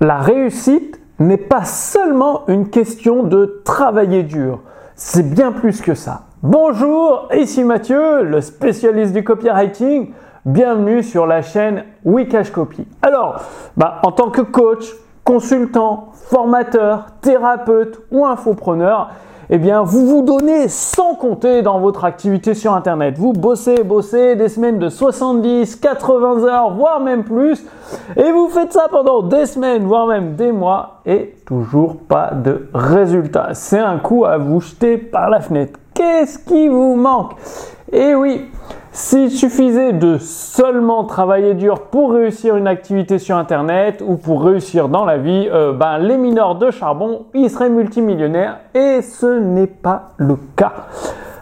la réussite n'est pas seulement une question de travailler dur. C'est bien plus que ça. Bonjour, ici Mathieu, le spécialiste du copywriting. Bienvenue sur la chaîne Wikash Copy. Alors, bah, en tant que coach, consultant, formateur, thérapeute ou infopreneur, eh bien, vous vous donnez sans compter dans votre activité sur Internet. Vous bossez, bossez des semaines de 70, 80 heures, voire même plus, et vous faites ça pendant des semaines, voire même des mois, et toujours pas de résultat. C'est un coup à vous jeter par la fenêtre. Qu'est-ce qui vous manque? Eh oui, s'il suffisait de seulement travailler dur pour réussir une activité sur Internet ou pour réussir dans la vie, euh, ben, les mineurs de charbon, ils seraient multimillionnaires et ce n'est pas le cas.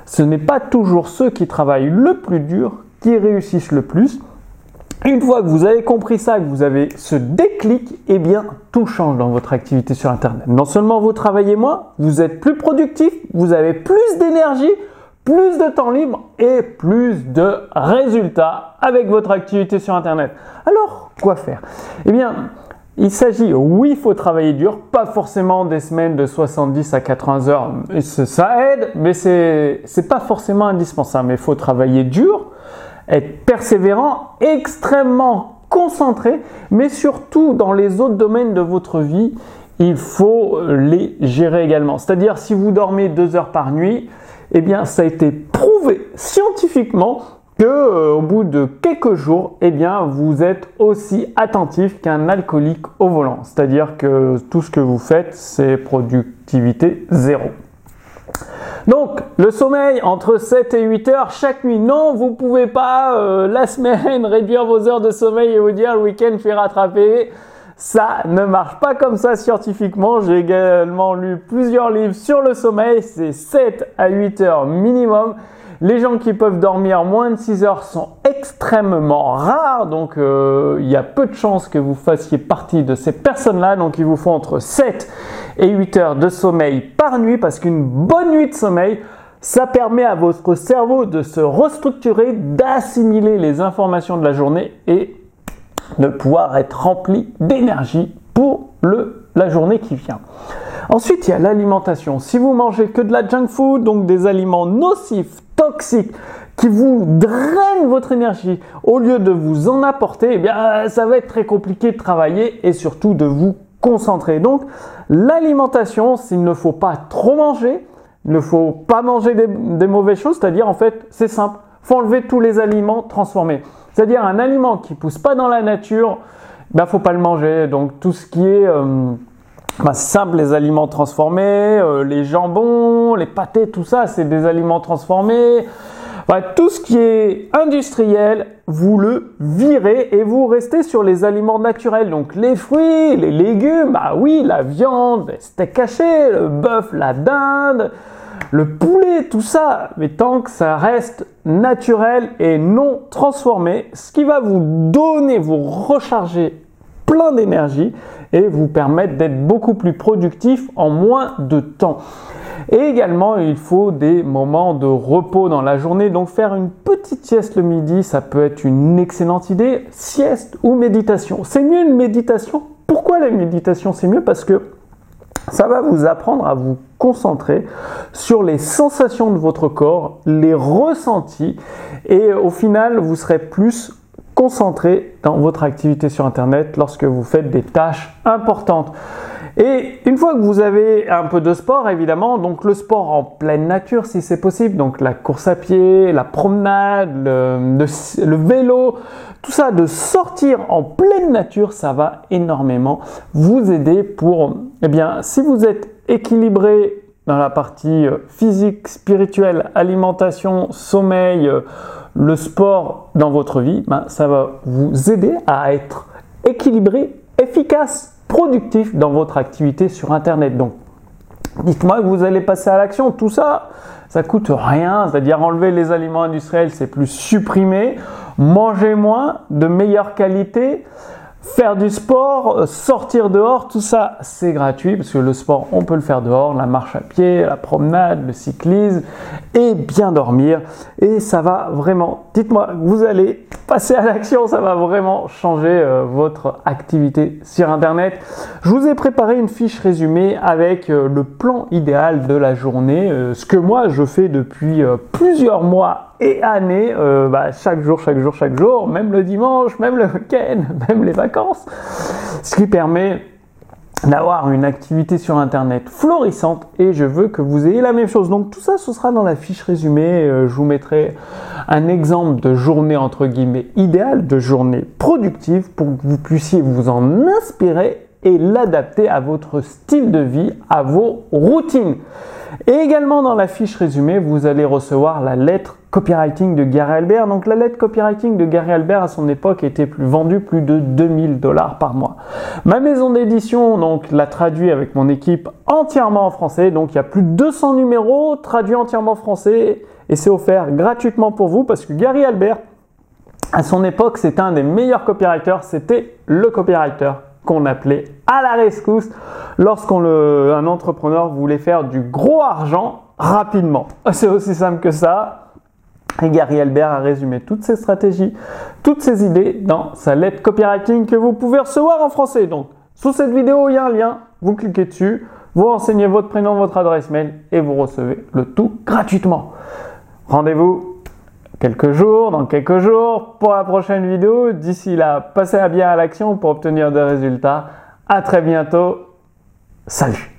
Ce n'est pas toujours ceux qui travaillent le plus dur qui réussissent le plus. Une fois que vous avez compris ça, que vous avez ce déclic, eh bien, tout change dans votre activité sur Internet. Non seulement vous travaillez moins, vous êtes plus productif, vous avez plus d'énergie, plus de temps libre et plus de résultats avec votre activité sur Internet. Alors, quoi faire? Eh bien, il s'agit, oui, il faut travailler dur, pas forcément des semaines de 70 à 80 heures, ça aide, mais c'est n'est pas forcément indispensable. Mais il faut travailler dur, être persévérant, extrêmement concentré, mais surtout dans les autres domaines de votre vie, il faut les gérer également. C'est-à-dire, si vous dormez deux heures par nuit, eh bien, ça a été prouvé scientifiquement que euh, au bout de quelques jours, eh bien, vous êtes aussi attentif qu'un alcoolique au volant. C'est-à-dire que tout ce que vous faites, c'est productivité zéro. Donc, le sommeil entre 7 et 8 heures chaque nuit. Non, vous pouvez pas euh, la semaine réduire vos heures de sommeil et vous dire le week-end je rattraper. Ça ne marche pas comme ça scientifiquement. J'ai également lu plusieurs livres sur le sommeil. C'est 7 à 8 heures minimum. Les gens qui peuvent dormir moins de 6 heures sont extrêmement rares, donc euh, il y a peu de chances que vous fassiez partie de ces personnes-là. Donc il vous faut entre 7 et 8 heures de sommeil par nuit, parce qu'une bonne nuit de sommeil, ça permet à votre cerveau de se restructurer, d'assimiler les informations de la journée et de pouvoir être rempli d'énergie pour le, la journée qui vient. Ensuite, il y a l'alimentation. Si vous mangez que de la junk food, donc des aliments nocifs, toxiques, qui vous drainent votre énergie au lieu de vous en apporter, eh bien, ça va être très compliqué de travailler et surtout de vous concentrer. Donc, l'alimentation, s'il ne faut pas trop manger, il ne faut pas manger des, des mauvaises choses, c'est-à-dire, en fait, c'est simple, faut enlever tous les aliments transformés. C'est-à-dire un aliment qui pousse pas dans la nature, ben faut pas le manger. Donc tout ce qui est euh, ben, simple, les aliments transformés, euh, les jambons, les pâtés, tout ça, c'est des aliments transformés. tout ce qui est industriel, vous le virez et vous restez sur les aliments naturels. Donc les fruits, les légumes, bah oui, la viande, les steaks hachés, le bœuf, la dinde, le poulet, tout ça, mais tant que ça reste naturel et non transformé, ce qui va vous donner, vous recharger plein d'énergie et vous permettre d'être beaucoup plus productif en moins de temps. Et également, il faut des moments de repos dans la journée. Donc faire une petite sieste le midi, ça peut être une excellente idée. Sieste ou méditation. C'est mieux une méditation. Pourquoi la méditation? C'est mieux parce que ça va vous apprendre à vous concentrer sur les sensations de votre corps, les ressentis, et au final, vous serez plus concentré dans votre activité sur Internet lorsque vous faites des tâches importantes. Et une fois que vous avez un peu de sport, évidemment, donc le sport en pleine nature si c'est possible, donc la course à pied, la promenade, le, vélo, tout ça, de sortir en pleine nature, ça va énormément vous aider pour, eh bien, si vous êtes équilibré dans la partie euh, physique, spirituelle, alimentation, sommeil, euh, le sport dans votre vie, ben, ça va vous aider à être équilibré, efficace productif dans votre activité sur Internet. Donc, dites-moi que vous allez passer à l'action. Tout ça, ça coûte rien. C'est-à-dire enlever les aliments industriels, c'est plus supprimer. Manger moins, de meilleure qualité. Faire du sport, euh, sortir dehors, tout ça c'est gratuit parce que le sport on peut le faire dehors, la marche à pied, la promenade, le cyclisme et bien dormir et ça va vraiment, dites-moi, vous allez passer à l'action, ça va vraiment changer euh, votre activité sur internet. Je vous ai préparé une fiche résumée avec euh, le plan idéal de la journée, ce que moi je fais depuis plusieurs mois et années, euh, bah, chaque jour, chaque jour, chaque jour, même le dimanche, même le week-end, même les vacances, ce qui permet d'avoir une activité sur internet florissante et je veux que vous ayez la même chose. Donc tout ça, ce sera dans la fiche résumée. Euh, je vous mettrai un exemple de journée entre guillemets idéale, de journée productive pour que vous puissiez vous en inspirer et l'adapter à votre style de vie, à vos routines. Et également dans la fiche résumée, vous allez recevoir la lettre copywriting de Gary Albert. Donc la lettre copywriting de Gary Albert à son époque était plus vendue plus de 2000 dollars par mois. Ma maison d'édition donc l'a traduit avec mon équipe entièrement en français. Donc il y a plus de 200 numéros traduits entièrement en français et c'est offert gratuitement pour vous parce que Gary Albert à son époque, c'était un des meilleurs copywriters, c'était le copywriter qu'on appelait à la rescousse lorsqu'un entrepreneur voulait faire du gros argent rapidement. C'est aussi simple que ça. Et Gary Albert a résumé toutes ses stratégies, toutes ses idées dans sa lettre copywriting que vous pouvez recevoir en français. Donc, sous cette vidéo, il y a un lien, vous cliquez dessus, vous renseignez votre prénom, votre adresse mail et vous recevez le tout gratuitement. Rendez-vous quelques jours, dans quelques jours, pour la prochaine vidéo. D'ici là, passez à bien à l'action pour obtenir des résultats. À très bientôt. Salut